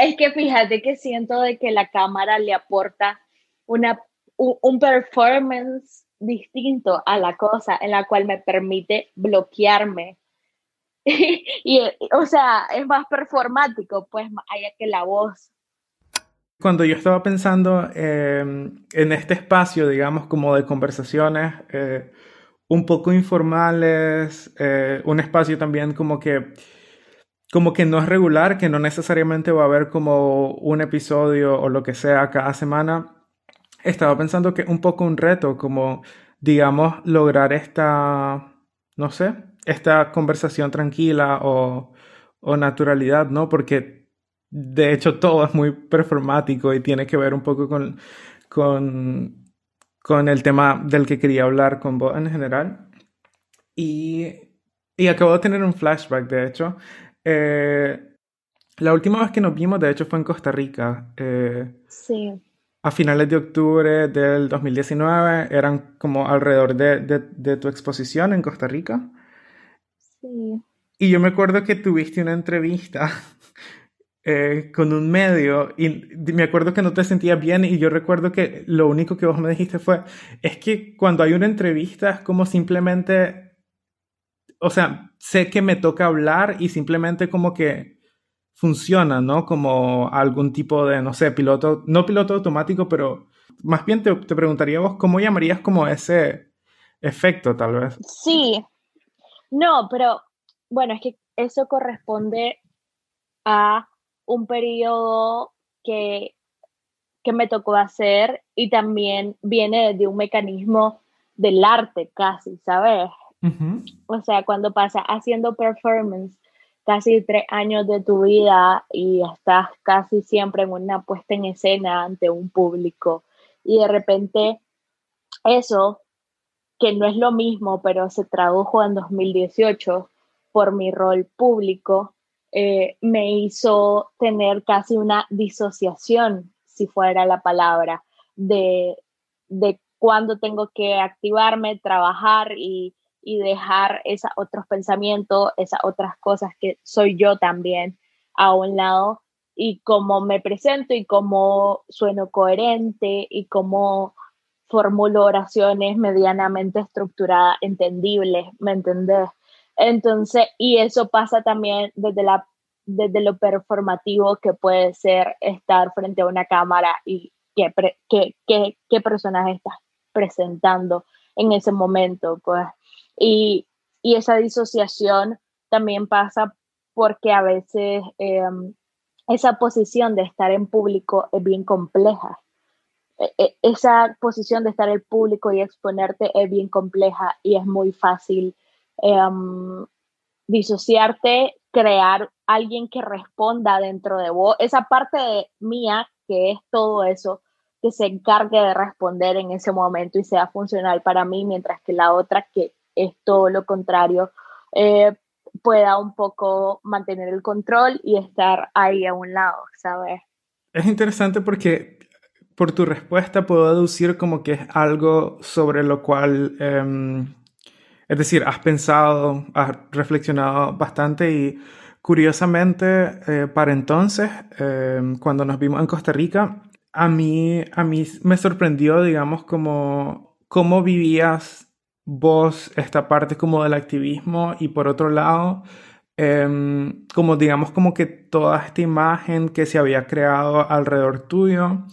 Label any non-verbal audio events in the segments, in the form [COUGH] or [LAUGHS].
Es que fíjate que siento de que la cámara le aporta una, un, performance distinto a la cosa en la cual me permite bloquearme. [LAUGHS] y, o sea, es más performático, pues, más allá que la voz. Cuando yo estaba pensando eh, en este espacio, digamos, como de conversaciones eh, un poco informales, eh, un espacio también como que, como que no es regular, que no necesariamente va a haber como un episodio o lo que sea cada semana, estaba pensando que un poco un reto, como, digamos, lograr esta, no sé, esta conversación tranquila o, o naturalidad, ¿no? Porque de hecho, todo es muy performático y tiene que ver un poco con, con, con el tema del que quería hablar con vos en general. Y, y acabo de tener un flashback, de hecho. Eh, la última vez que nos vimos, de hecho, fue en Costa Rica. Eh, sí. A finales de octubre del 2019, eran como alrededor de, de, de tu exposición en Costa Rica. Sí. Y yo me acuerdo que tuviste una entrevista [LAUGHS] eh, con un medio y me acuerdo que no te sentías bien y yo recuerdo que lo único que vos me dijiste fue, es que cuando hay una entrevista es como simplemente, o sea, sé que me toca hablar y simplemente como que funciona, ¿no? Como algún tipo de, no sé, piloto, no piloto automático, pero más bien te, te preguntaría vos, ¿cómo llamarías como ese efecto tal vez? Sí, no, pero bueno, es que eso corresponde a un periodo que, que me tocó hacer y también viene de un mecanismo del arte casi, ¿sabes? O sea, cuando pasa haciendo performance casi tres años de tu vida y estás casi siempre en una puesta en escena ante un público y de repente eso, que no es lo mismo, pero se tradujo en 2018 por mi rol público, eh, me hizo tener casi una disociación, si fuera la palabra, de, de cuándo tengo que activarme, trabajar y, y dejar esos otros pensamientos, esas otras cosas que soy yo también a un lado y cómo me presento y cómo sueno coherente y cómo formulo oraciones medianamente estructuradas, entendibles, ¿me entendés? Entonces, y eso pasa también desde, la, desde lo performativo que puede ser estar frente a una cámara y qué, qué, qué, qué personaje estás presentando en ese momento, pues. Y, y esa disociación también pasa porque a veces em, esa posición de estar en público es bien compleja. E, e, esa posición de estar en público y exponerte es bien compleja y es muy fácil Em, disociarte, crear alguien que responda dentro de vos, esa parte mía que es todo eso, que se encargue de responder en ese momento y sea funcional para mí, mientras que la otra, que es todo lo contrario, eh, pueda un poco mantener el control y estar ahí a un lado, ¿sabes? Es interesante porque por tu respuesta puedo deducir como que es algo sobre lo cual em, es decir, has pensado, has reflexionado bastante y curiosamente eh, para entonces, eh, cuando nos vimos en Costa Rica, a mí, a mí me sorprendió, digamos, como cómo vivías vos esta parte como del activismo y por otro lado, em, como digamos como que toda esta imagen que se había creado alrededor tuyo,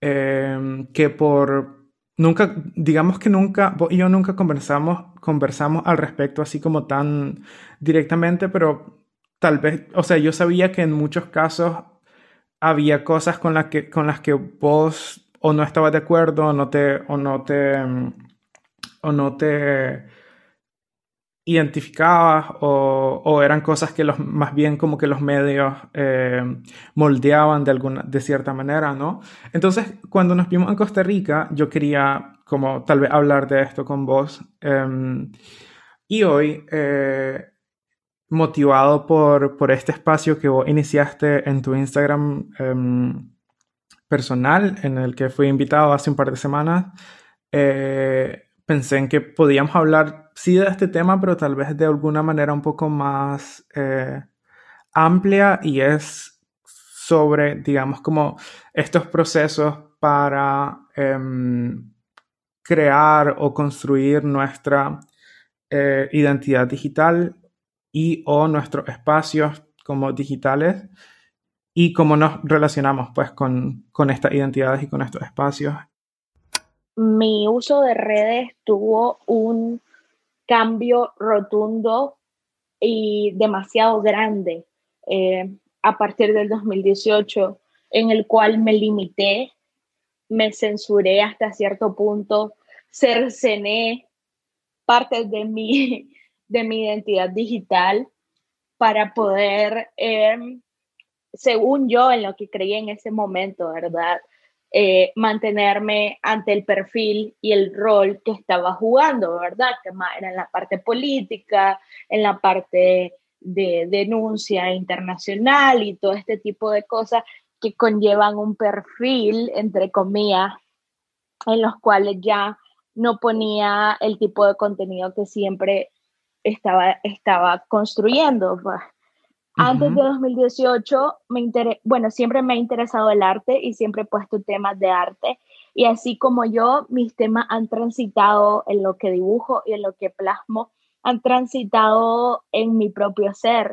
em, que por nunca, digamos que nunca, vos y yo nunca conversamos, conversamos al respecto así como tan directamente, pero tal vez, o sea, yo sabía que en muchos casos había cosas con las que, con las que vos o no estabas de acuerdo o no te, o no te, o no te identificabas o, eran cosas que los, más bien como que los medios eh, moldeaban de, alguna, de cierta manera, ¿no? Entonces, cuando nos vimos en Costa Rica, yo quería como tal vez hablar de esto con vos. Em, y hoy, eh, motivado por, por este espacio que vos iniciaste en tu Instagram em, personal, en el que fui invitado hace un par de semanas, eh, pensé en que podíamos hablar, sí, de este tema, pero tal vez de alguna manera un poco más eh, amplia y es sobre, digamos, como estos procesos para em, crear o construir nuestra eh, identidad digital y o nuestros espacios como digitales y cómo nos relacionamos pues con, con estas identidades y con estos espacios. Mi uso de redes tuvo un cambio rotundo y demasiado grande eh, a partir del 2018, en el cual me limité, me censuré hasta cierto punto, cercené partes de mi, de mi identidad digital para poder, em, según yo, en lo que creía en ese momento, ¿verdad? Eh, mantenerme ante el perfil y el rol que estaba jugando, ¿verdad? Que era en la parte política, en la parte de denuncia internacional y todo este tipo de cosas que conllevan un perfil, entre comillas, en los cuales ya no ponía el tipo de contenido que siempre estaba, estaba construyendo. Pues. Antes de 2018, me bueno, siempre me ha interesado el arte y siempre he puesto temas de arte. Y así como yo, mis temas han transitado en lo que dibujo y en lo que plasmo, han transitado en mi propio ser.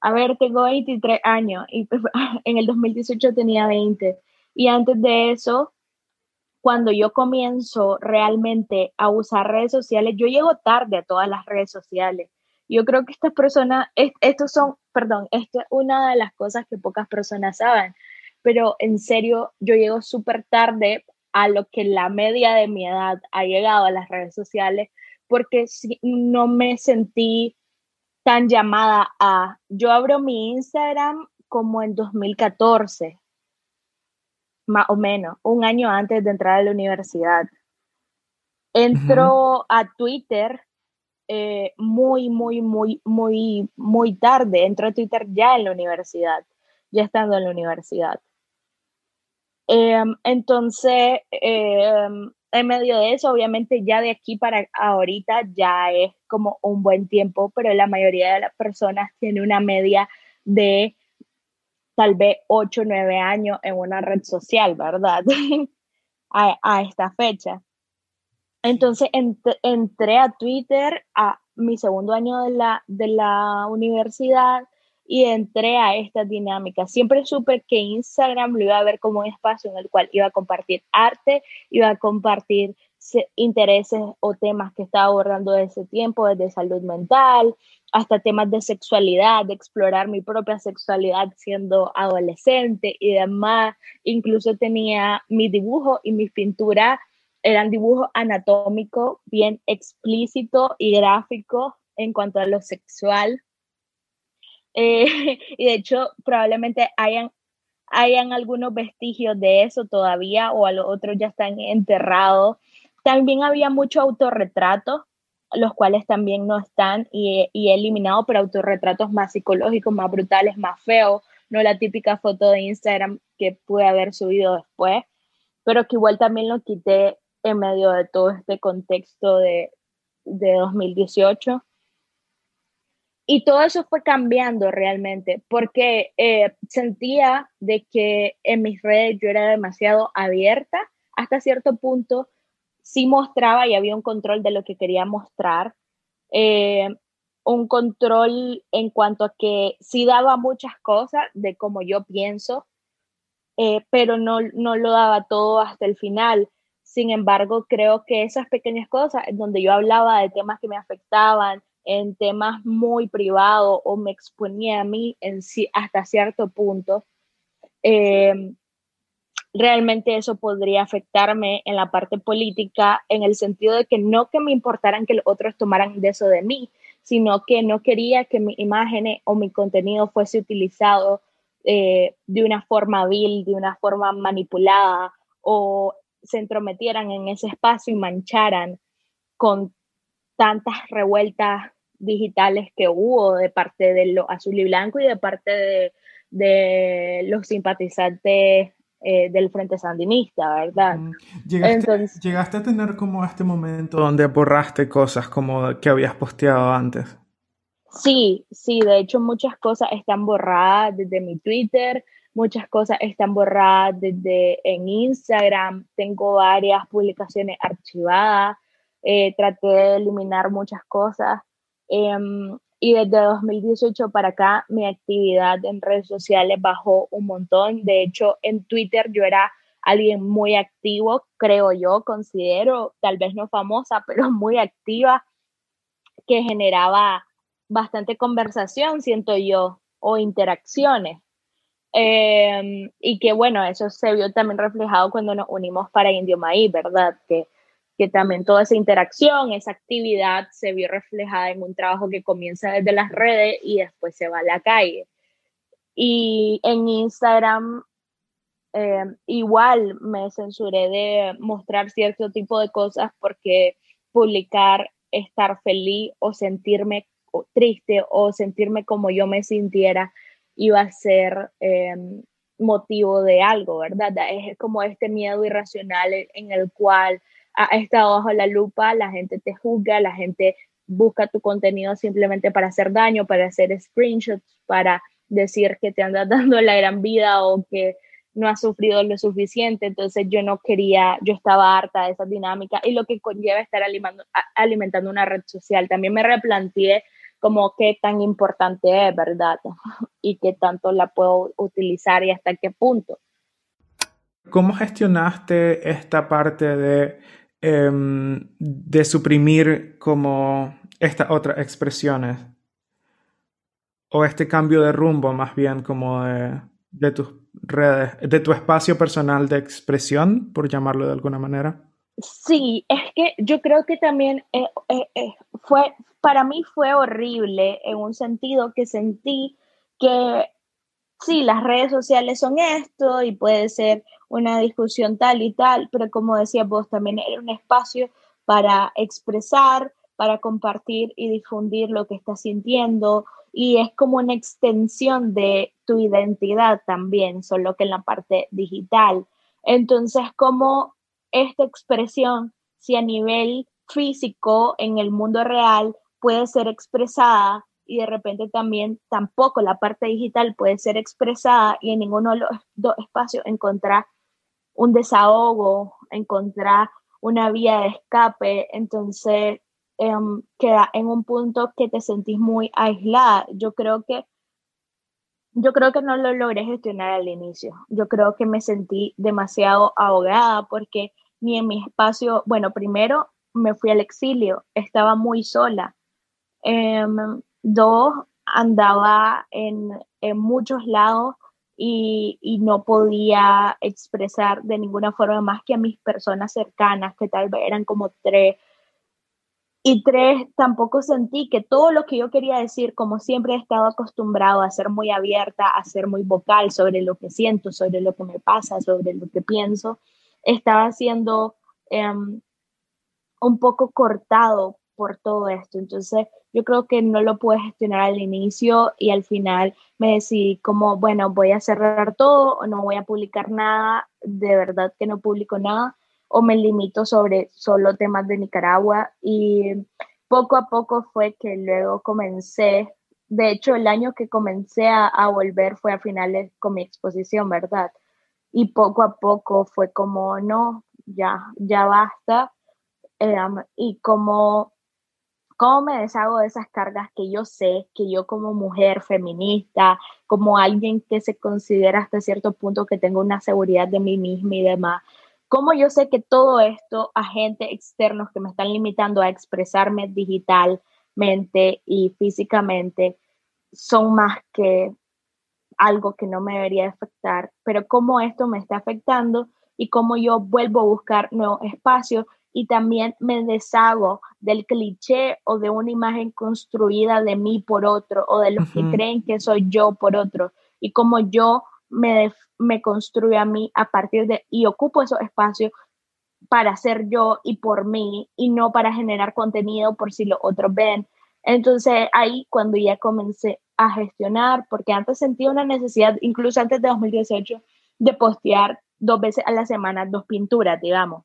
A ver, tengo 23 años y [LAUGHS] en el 2018 tenía 20. Y antes de eso, cuando yo comienzo realmente a usar redes sociales, yo llego tarde a todas las redes sociales. Yo creo que estas personas, estos son, perdón, esto es una de las cosas que pocas personas saben, pero en serio, yo llego súper tarde a lo que la media de mi edad ha llegado a las redes sociales, porque no me sentí tan llamada a, yo abro mi Instagram como en 2014, más o menos, un año antes de entrar a la universidad. Entro a Twitter eh, muy, muy, muy, muy, muy tarde. Entro a Twitter ya en la universidad, ya estando en la universidad. Em, entonces, em, en medio de eso, obviamente ya de aquí para ahorita ya es como un buen tiempo, pero la mayoría de las personas tiene una media de tal vez 8 o 9 años en una red social, ¿verdad? [LAUGHS] a, esta fecha. Entonces entré a Twitter a mi segundo año de la, de la universidad y entré a esta dinámica. Siempre supe que Instagram lo iba a ver como un espacio en el cual iba a compartir arte, iba a compartir intereses o temas que estaba abordando de ese tiempo, desde salud mental, hasta temas de sexualidad, de explorar mi propia sexualidad siendo adolescente y demás. Incluso tenía mi dibujo y mi pintura, eran dibujos anatómicos bien explícito y gráfico en cuanto a lo sexual. Eh, [LAUGHS] y de hecho, probablemente hayan, hayan algunos vestigios de eso todavía o a los otros ya están enterrados. También había mucho autorretrato los cuales también no están y, he eliminado por autorretratos más psicológicos, más brutales, más feos, no la típica foto de Instagram que pude haber subido después, pero que igual también lo quité en medio de todo este contexto de, de 2018. Y todo eso fue cambiando realmente, porque eh, sentía de que en mis redes yo era demasiado abierta hasta cierto punto, sí mostraba y había un control de lo que quería mostrar. Eh, un control en cuanto a que sí daba muchas cosas de como yo pienso, eh, pero no, no lo daba todo hasta el final. Sin embargo, creo que esas pequeñas cosas donde yo hablaba de temas que me afectaban, en temas muy privados o me exponía a mí en hasta cierto punto, eh, realmente eso podría afectarme en la parte política, en el sentido de que no que me importaran que los otros tomaran de eso de mí, sino que no quería que mi imagen o mi contenido fuese utilizado eh, de una forma vil, de una forma manipulada o se entrometieran en ese espacio y mancharan con tantas revueltas digitales que hubo de parte de lo azul y blanco y de parte de, de los simpatizantes eh, del Frente Sandinista, ¿verdad? ¿Llegaste, a tener como este momento donde borraste cosas como que habías posteado antes? Sí, sí, de hecho muchas cosas están borradas desde mi Twitter, muchas cosas están borradas desde en Instagram, tengo varias publicaciones archivadas, eh, traté de eliminar muchas cosas. Em, y desde 2018 para acá mi actividad en redes sociales bajó un montón, de hecho en Twitter yo era alguien muy activo, creo yo, considero, tal vez no famosa, [LAUGHS] pero muy activa, que generaba bastante conversación, siento yo, o interacciones. Em, y que bueno, eso se vio también reflejado cuando nos unimos para Indio Maíz, ¿verdad? Que, que también toda esa interacción, esa actividad se vio reflejada en un trabajo que comienza desde las redes y después se va a la calle. Y en Instagram em, igual me censuré de mostrar cierto tipo de cosas porque publicar estar feliz o sentirme triste o sentirme como yo me sintiera iba a ser em, motivo de algo, ¿verdad? Es como este miedo irracional en el cual ha estado bajo la lupa, la gente te juzga, la gente busca tu contenido simplemente para hacer daño, para hacer screenshots, para decir que te andas [LAUGHS] dando la gran vida o que no has sufrido lo suficiente, entonces yo no quería, yo estaba harta de esa dinámica y lo que conlleva estar alimentando, alimentando una red social. También me replanteé como qué tan importante es, ¿verdad? [LAUGHS] Y qué tanto la puedo utilizar y hasta qué punto. ¿Cómo gestionaste esta parte de, em, de suprimir como estas otras expresiones? O este cambio de rumbo más bien como de, de tus redes, de tu espacio personal de expresión, por llamarlo de alguna manera? Sí, es que yo creo que también eh, eh, eh, fue, para mí fue horrible en un sentido que sentí que sí, las redes sociales son esto y puede ser una discusión tal y tal, pero como decías vos, también era un espacio para expresar, para compartir y difundir lo que estás sintiendo y es como una extensión de tu identidad también, solo que en la parte digital. Entonces, como esta expresión, si a nivel físico en el mundo real puede ser expresada y de repente también tampoco la parte digital puede ser expresada y en ninguno de los dos espacios encontrar un desahogo, encontrar una vía de escape, entonces em, queda en un punto que te sentís muy aislada. Yo creo que yo creo que no lo logré gestionar al inicio. Yo creo que me sentí demasiado ahogada porque ni en mi espacio, bueno, primero me fui al exilio, estaba muy sola. Em, dos, andaba en, muchos lados y, no podía expresar de ninguna forma más que a mis personas cercanas, que tal vez eran como tres. Y tres, tampoco sentí que todo lo que yo quería decir, como siempre he estado acostumbrado a ser muy abierta, a ser muy vocal sobre lo que siento, sobre lo que me pasa, sobre lo que pienso, estaba siendo em, un poco cortado por todo esto. Entonces, yo creo que no lo pude gestionar al inicio y al final me decidí como, bueno, voy a cerrar todo o no voy a publicar nada, de verdad que no publico nada, o me limito sobre solo temas de Nicaragua. Y poco a poco fue que luego comencé, de hecho, el año que comencé a, a volver fue a finales con mi exposición, ¿verdad? Y poco a poco fue como, no, ya, ya basta. Em, y como, cómo me deshago de esas cargas que yo sé que yo como mujer feminista, como alguien que se considera hasta cierto punto que tengo una seguridad de mí misma y demás, cómo yo sé que todo esto, agentes externos que me están limitando a expresarme digitalmente y físicamente, son más que algo que no me debería afectar, pero cómo esto me está afectando y cómo yo vuelvo a buscar nuevos espacios y también me deshago del cliché o de una imagen construida de mí por otro o de los que creen que soy yo por otro y cómo yo me, me construyo a mí a partir de y ocupo esos espacios para ser yo y por mí y no para generar contenido por si los otros ven. Entonces ahí cuando ya comencé a gestionar, porque antes sentía una necesidad, incluso antes de 2018, de postear dos veces a la semana dos pinturas, digamos.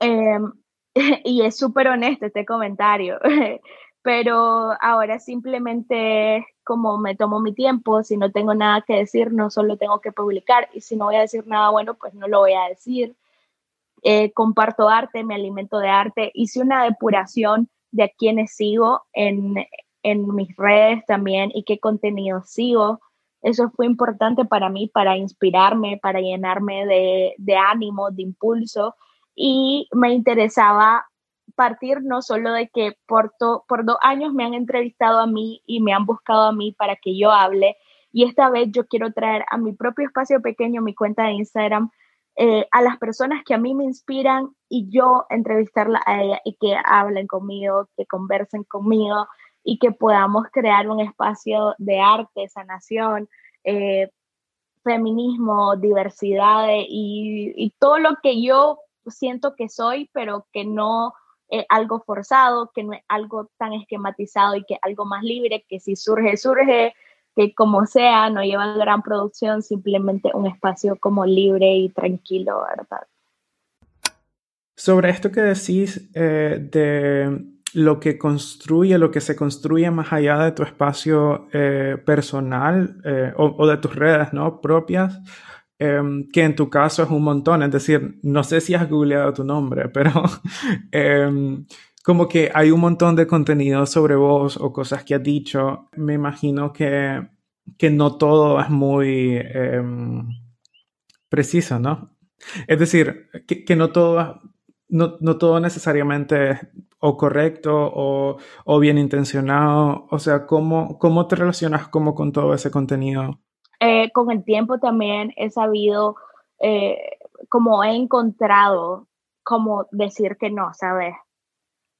Em, [LAUGHS] y es súper honesto este comentario, [LAUGHS] pero ahora simplemente como me tomo mi tiempo, si no tengo nada que decir, no solo tengo que publicar y si no voy a decir nada bueno, pues no lo voy a decir. Eh, comparto arte, me alimento de arte, hice una depuración de a quienes sigo en, en mis redes también y qué contenido sigo. Eso fue importante para mí, para inspirarme, para llenarme de, de ánimo, de impulso. Y me interesaba partir no solo de que por, por dos años me han entrevistado a mí y me han buscado a mí para que yo hable. Y esta vez yo quiero traer a mi propio espacio pequeño, mi cuenta de Instagram, eh, a las personas que a mí me inspiran y yo entrevistarla a ella y que hablen conmigo, que conversen conmigo y que podamos crear un espacio de arte, sanación, eh, feminismo, diversidad y, y, todo lo que yo siento que soy, pero que no es algo forzado, que no es algo tan esquematizado y que algo más libre, que si surge, surge, que como sea, no lleva gran producción, simplemente un espacio como libre y tranquilo, ¿verdad? Sobre esto que decís eh, de lo que construye, lo que se construye más allá de tu espacio eh, personal eh, o, de tus redes ¿no? propias, em, que en tu caso es un montón, es decir, no sé si has googleado tu nombre, [LAUGHS] pero em, como que hay un montón de contenido sobre vos o cosas que has dicho. Me imagino que, que no todo es muy eh, preciso, ¿no? Es decir, que, que no, todo, no, no, todo necesariamente es o correcto o, o, bien intencionado. O sea, ¿cómo, cómo te relacionas como con todo ese contenido? Eh, con el tiempo también he sabido, eh, como he encontrado, como decir que no, ¿sabes?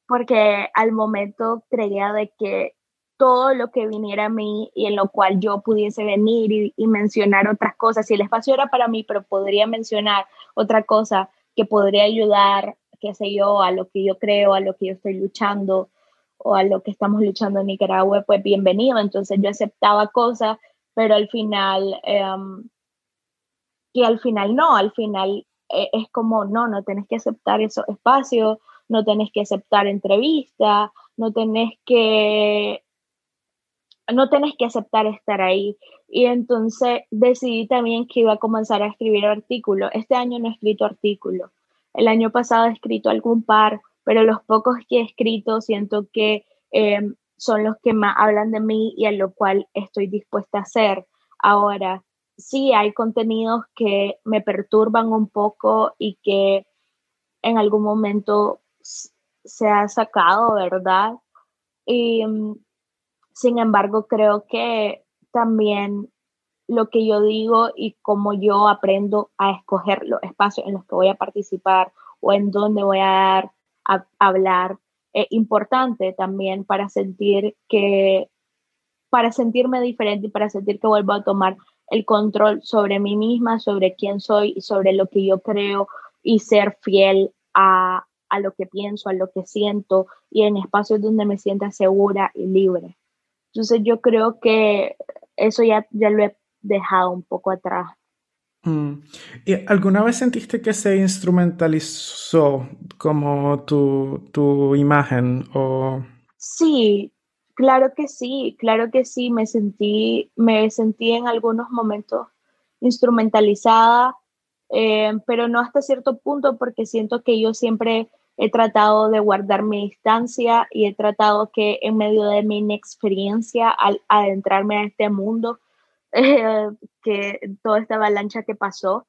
porque al momento creía de que todo lo que viniera a mí y en lo cual yo pudiese venir y, mencionar otras cosas, si el espacio era para mí, pero podría mencionar otra cosa que podría ayudar, qué sé yo, a lo que yo creo, a lo que yo estoy luchando o a lo que estamos luchando en Nicaragua, pues bienvenido. Entonces yo aceptaba cosas, pero al final, eh, que al final no, al final eh, es como, no, no tenés que aceptar esos espacios no tenés que aceptar entrevista, no tenés que no tenés que aceptar estar ahí. Y entonces decidí también que iba a comenzar a escribir artículos. Este año no he escrito artículos. El año pasado he escrito algún par, pero los pocos que he escrito siento que em, son los que más hablan de mí y a lo cual estoy dispuesta a hacer. Ahora, sí hay contenidos que me perturban un poco y que en algún momento se ha sacado, ¿verdad? Y mm, sin embargo, creo que también lo que yo digo y cómo yo aprendo a escoger los espacios en los que voy a participar o en dónde voy a hablar es importante también para sentir que para sentirme diferente y para sentir que vuelvo a tomar el control sobre mí misma, sobre quién soy y sobre lo que yo creo y ser fiel a, a lo que pienso, a lo que siento y en espacios donde me sienta segura y libre. Entonces yo creo que eso ya, ya lo he dejado un poco atrás. Mm. ¿Y alguna vez sentiste que se instrumentalizó como tu, tu imagen? O... Sí, claro que sí, claro que sí. Me sentí, me sentí en algunos momentos instrumentalizada eh, pero no hasta cierto punto porque siento que yo siempre he tratado de guardar mi distancia y he tratado que en medio de mi inexperiencia al adentrarme a este mundo, eh, que toda esta avalancha que pasó,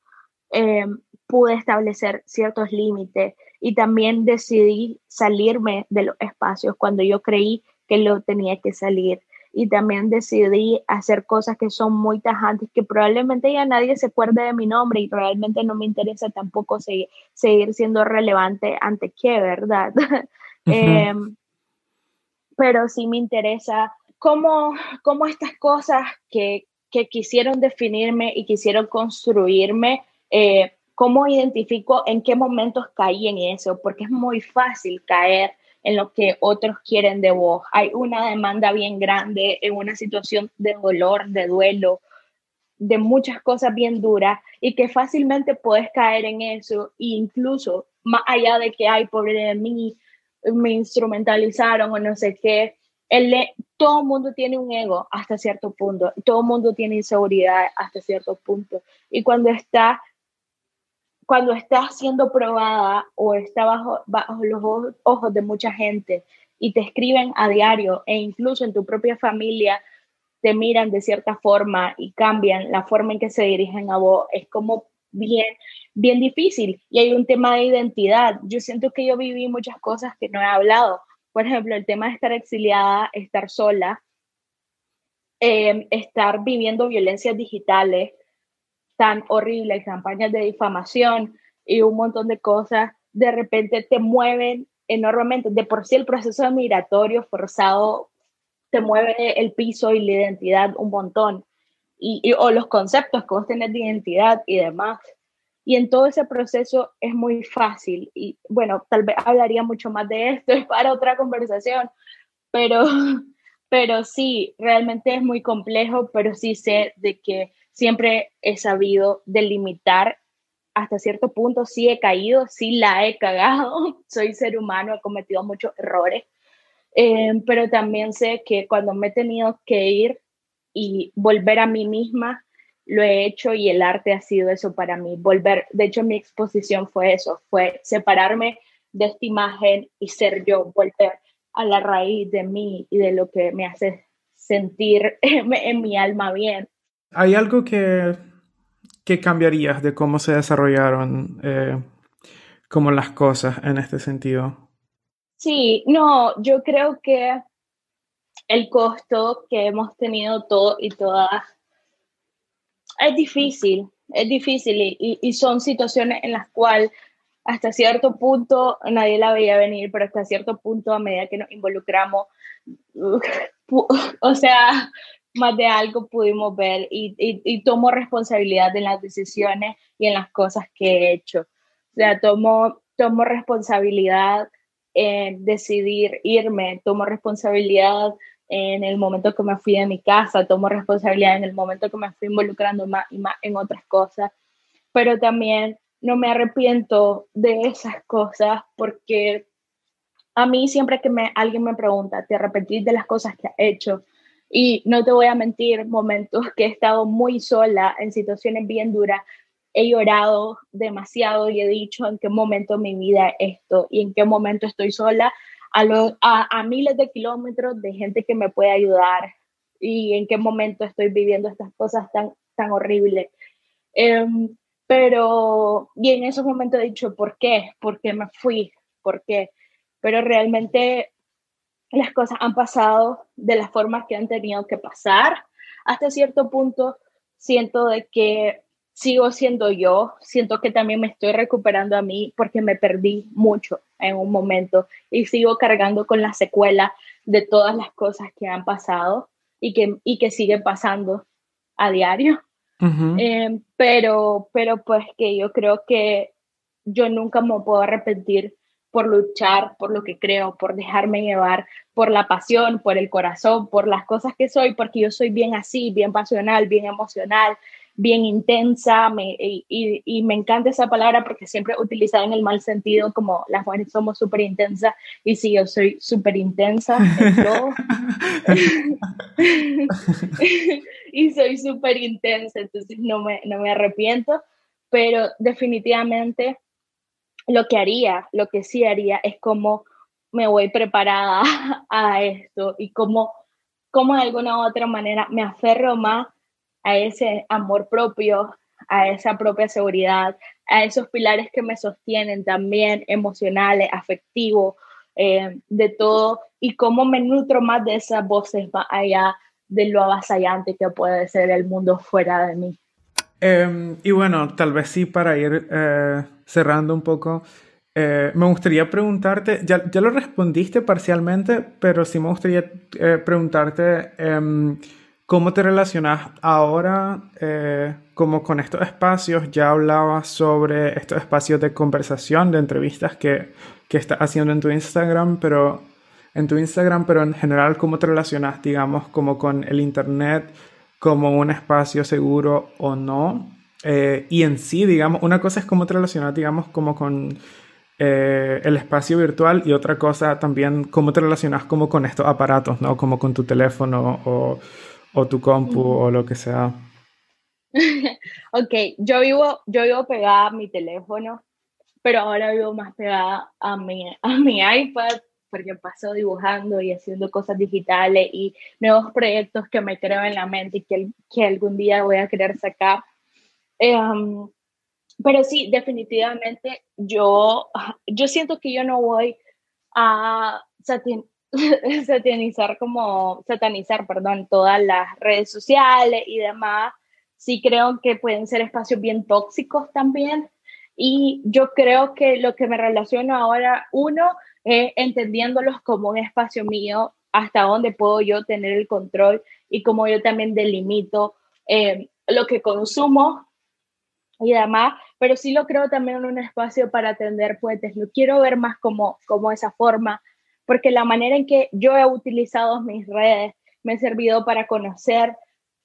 eh, pude establecer ciertos límites y también decidí salirme de los espacios cuando yo creí que lo tenía que salir y también decidí hacer cosas que son muy tajantes, que probablemente ya nadie se acuerde de mi nombre y realmente no me interesa tampoco seguir, seguir siendo relevante ante qué, ¿verdad? [LAUGHS] Em, pero sí me interesa cómo, cómo estas cosas que, que, quisieron definirme y quisieron construirme, eh, cómo identifico en qué momentos caí en eso, porque es muy fácil caer en lo que otros quieren de vos. Hay una demanda bien grande en una situación de dolor, de duelo, de muchas cosas bien duras y que fácilmente puedes caer en eso e incluso más allá de que, hay pobre de mí, me instrumentalizaron o no sé qué, el, todo el mundo tiene un ego hasta cierto punto, todo el mundo tiene inseguridad hasta cierto punto. Y cuando está, cuando está siendo probada o está bajo, bajo los ojos de mucha gente y te escriben a diario e incluso en tu propia familia te miran de cierta forma y cambian la forma en que se dirigen a vos, es como bien, bien difícil. Y hay un tema de identidad. Yo siento que yo viví muchas cosas que no he hablado. Por ejemplo, el tema de estar exiliada, estar sola, em, estar viviendo violencias digitales tan horribles, campañas de difamación y un montón de cosas, de repente te mueven enormemente. De por sí el proceso migratorio forzado te mueve el piso y la identidad un montón. Y, o los conceptos que vos tenés de identidad y demás. Y en todo ese proceso es muy fácil. Y bueno, tal vez hablaría mucho más de esto, [LAUGHS] es para otra conversación, pero, [LAUGHS] pero sí, realmente es muy complejo, pero sí sé de que siempre he sabido delimitar hasta cierto punto, sí he caído, sí la he cagado, [LAUGHS] soy ser humano, he cometido muchos errores, eh, pero también sé que cuando me he tenido que ir y volver a mí misma, lo he hecho y el arte ha sido eso para mí, volver, de hecho mi exposición fue eso, fue separarme de esta imagen y ser yo, volver a la raíz de mí y de lo que me hace sentir [LAUGHS] en, mi alma bien. ¿Hay algo que, que cambiarías de cómo se desarrollaron eh, como las cosas en este sentido? Sí, no, yo creo que el costo que hemos tenido todos y todas es difícil, es difícil y, son situaciones en las cuales hasta cierto punto nadie la veía venir, pero hasta cierto punto a medida que nos involucramos, [LAUGHS] o sea, más de algo pudimos ver y, y, tomo responsabilidad en las decisiones y en las cosas que he hecho. O sea, tomo, tomo responsabilidad en decidir irme, tomo responsabilidad en el momento que me fui de mi casa, tomo responsabilidad en el momento que me fui involucrando más y más en otras cosas, pero también no me arrepiento de esas cosas porque a mí siempre que me, alguien me pregunta, ¿te arrepentís de las cosas que has hecho? Y no te voy a mentir, momentos que he estado muy sola en situaciones bien duras, he llorado demasiado y he dicho en qué momento mi vida es esto y en qué momento estoy sola a, miles de kilómetros de gente que me puede ayudar y en qué momento estoy viviendo estas cosas tan, tan horribles. Em, pero, y en esos momentos he dicho, ¿por qué? ¿Por qué me fui? ¿Por qué? Pero realmente las cosas han pasado de las formas que han tenido que pasar. Hasta cierto punto siento de que sigo siendo yo, siento que también me estoy recuperando a mí porque me perdí mucho en un momento y sigo cargando con la secuela de todas las cosas que han pasado y que, y que siguen pasando a diario. Em, pero, pero pues que yo creo que yo nunca me puedo arrepentir por luchar por lo que creo, por dejarme llevar por la pasión, por el corazón, por las cosas que soy, porque yo soy bien así, bien pasional, bien emocional, bien intensa me, y, me encanta esa palabra porque siempre utilizada en el mal sentido como las mujeres somos súper intensas y sí, yo soy súper intensa [LAUGHS] [LAUGHS] y soy súper intensa, entonces no me, no me arrepiento, pero definitivamente lo que haría, lo que sí haría es como me voy preparada [LAUGHS] a esto y como, como de alguna u otra manera me aferro más a ese amor propio, a esa propia seguridad, a esos pilares que me sostienen también emocionales, afectivos, eh, de todo, y cómo me nutro más de esas voces más allá de lo avasallante que puede ser el mundo fuera de mí. Em, y bueno, tal vez sí para ir eh, cerrando un poco, eh, me gustaría preguntarte, ya, ya, lo respondiste parcialmente, pero sí me gustaría preguntarte em, ¿Cómo te relacionas ahora eh, como con estos espacios? Ya hablabas sobre estos espacios de conversación, de entrevistas que, que estás haciendo en tu Instagram, pero en tu Instagram, pero en general, ¿cómo te relacionas, digamos, como con el Internet como un espacio seguro o no? Eh, y en sí, digamos, una cosa es cómo te relacionas, digamos, como con eh, el espacio virtual y otra cosa también cómo te relacionas como con estos aparatos, ¿no? Como con tu teléfono o, o tu compu o lo que sea. [LAUGHS] ok, yo vivo, yo vivo pegada a mi teléfono, pero ahora vivo más pegada a mi, a mi iPad porque paso dibujando y haciendo cosas digitales y nuevos proyectos que me creo en la mente y que, que algún día voy a querer sacar. Em, pero sí, definitivamente yo, yo siento que yo no voy a [LAUGHS] satanizar como, satanizar, perdón, todas las redes sociales y demás. Sí creo que pueden ser espacios bien tóxicos también. Y yo creo que lo que me relaciono ahora, uno, es entendiéndolos como un espacio mío, hasta donde puedo yo tener el control y como yo también delimito eh, lo que consumo y demás, pero sí lo creo también en un espacio para atender puentes. Lo quiero ver más como, como esa forma, porque la manera en que yo he utilizado mis redes me ha servido para conocer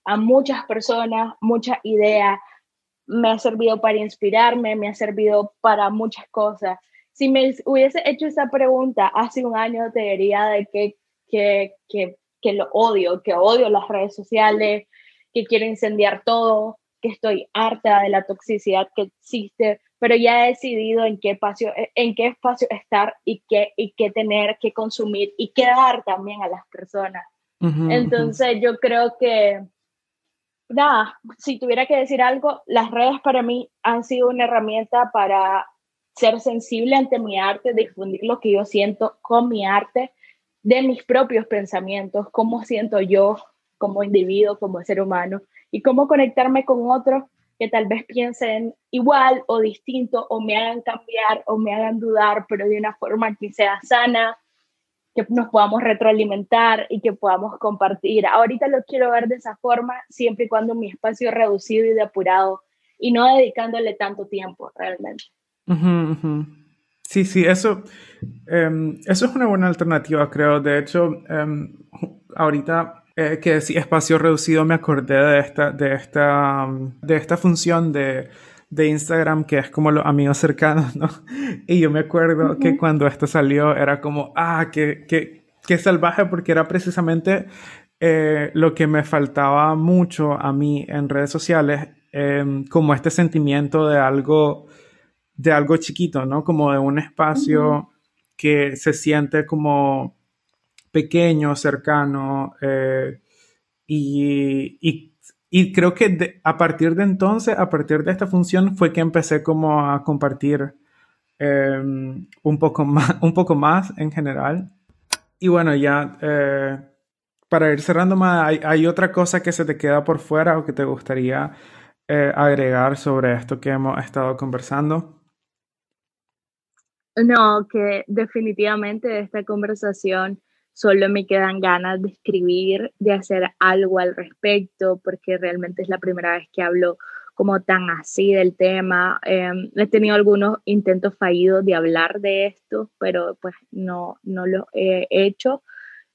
a muchas personas, muchas ideas, me ha servido para inspirarme, me ha servido para muchas cosas. Si me hubiese hecho esa pregunta hace un año, te diría de que, que, que, que lo odio, que odio las redes sociales, que quiero incendiar todo, que estoy harta de la toxicidad que existe, pero ya he decidido en qué espacio, en qué espacio estar y qué, y qué tener, qué consumir y qué dar también a las personas. Entonces yo creo que, nada, si tuviera que decir algo, las redes para mí han sido una herramienta para ser sensible ante mi arte, difundir lo que yo siento con mi arte, de mis propios pensamientos, cómo siento yo como individuo, como ser humano y cómo conectarme con otros que tal vez piensen igual o distinto o me hagan cambiar o me hagan dudar, pero de una forma que sea sana, que nos podamos retroalimentar y que podamos compartir. Ahorita lo quiero ver de esa forma, siempre y cuando mi espacio es reducido y depurado y no dedicándole tanto tiempo realmente. Sí, sí, eso, em, eso es una buena alternativa, creo. De hecho, em, ahorita eh, que si espacio reducido me acordé de esta, de esta, de esta función de, de Instagram que es como los amigos cercanos, ¿no? [LAUGHS] Y yo me acuerdo que cuando esto salió era como, ah, qué, qué, qué salvaje porque era precisamente eh, lo que me faltaba mucho a mí en redes sociales, em, como este sentimiento de algo, de algo chiquito, ¿no? Como de un espacio que se siente como pequeño, cercano, eh, y, creo que a partir de entonces, a partir de esta función, fue que empecé como a compartir em, un, poco [LAUGHS] más, un poco más en general. Y bueno, ya eh, para ir cerrando más, ¿hay, ¿hay, otra cosa que se te queda por fuera o que te gustaría eh, agregar sobre esto que hemos estado conversando? No, que definitivamente de esta conversación solo me quedan ganas de escribir, de hacer algo al respecto, porque realmente es la primera vez que hablo como tan así del tema. Em, he tenido algunos intentos fallidos de hablar de esto, pero pues no, no lo he hecho.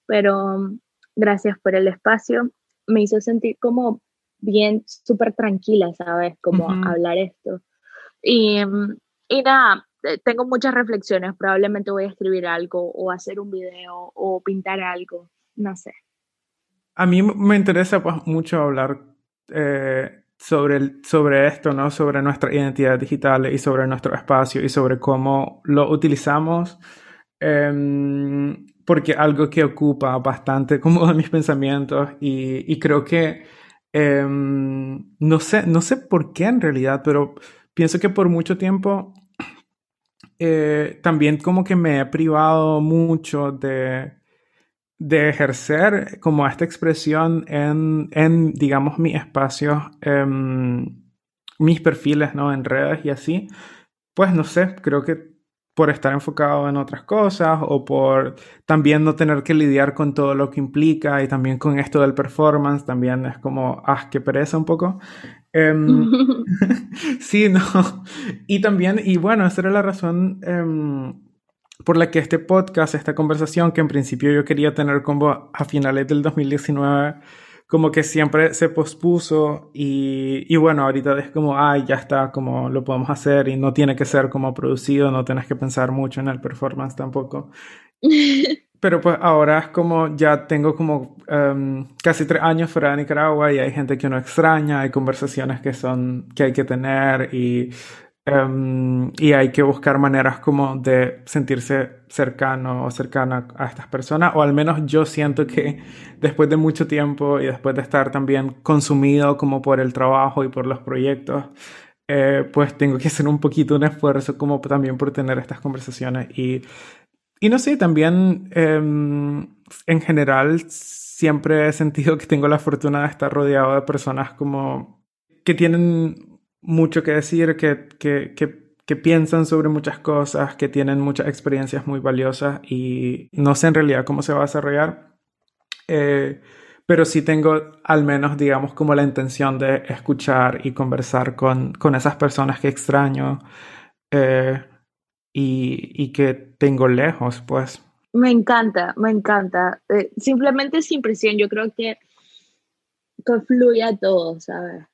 Pero mm, gracias por el espacio. Me hizo sentir como bien, súper tranquila, ¿sabes? Como hablar esto. Y, mm, y nada, tengo muchas reflexiones, probablemente voy a escribir algo o hacer un video o pintar algo, no sé. A mí me interesa pues, mucho hablar eh, sobre, sobre esto, ¿no? Sobre nuestra identidad digital y sobre nuestro espacio y sobre cómo lo utilizamos. Em, porque algo que ocupa bastante [LAUGHS] como mis pensamientos y, y creo que em, no sé, no sé por qué en realidad, pero pienso que por mucho tiempo eh, también como que me he privado mucho de, de ejercer como esta expresión en, en digamos, mis espacios, em, mis perfiles, ¿no? En redes y así. Pues no sé, creo que por estar enfocado en otras cosas o por también no tener que lidiar con todo lo que implica y también con esto del performance, también es como, ah, que pereza un poco. Em, [LAUGHS] [LAUGHS] sí, no. Y también, y bueno, esa era la razón em, por la que este podcast, esta conversación que en principio yo quería tener con vos a finales del 2019, como que siempre se pospuso y, y, bueno, ahorita es como, ay, ya está, como lo podemos hacer y no tiene que ser como producido, no tienes que pensar mucho en el performance tampoco. [LAUGHS] Pero pues ahora es como, ya tengo como um, casi tres años fuera de Nicaragua y hay gente que uno extraña, hay conversaciones que son, que hay que tener y Em, y hay que buscar maneras como de sentirse cercano o cercana a estas personas, o al menos yo siento que después de mucho tiempo y después de estar también consumido como por el trabajo y por los proyectos, eh, pues tengo que hacer un poquito un esfuerzo como también por tener estas conversaciones. Y, y no sé, también em, en general siempre he sentido que tengo la fortuna de estar rodeado de personas como que tienen mucho que decir, que, que, que, piensan sobre muchas cosas, que tienen muchas experiencias muy valiosas y no sé en realidad cómo se va a desarrollar. Eh, pero sí tengo al menos, digamos, como la intención de escuchar y conversar con, con esas personas que extraño eh, y, y, que tengo lejos, pues. Me encanta, me encanta. Eh, simplemente sin presión, yo creo que, que fluya todo, ¿sabes?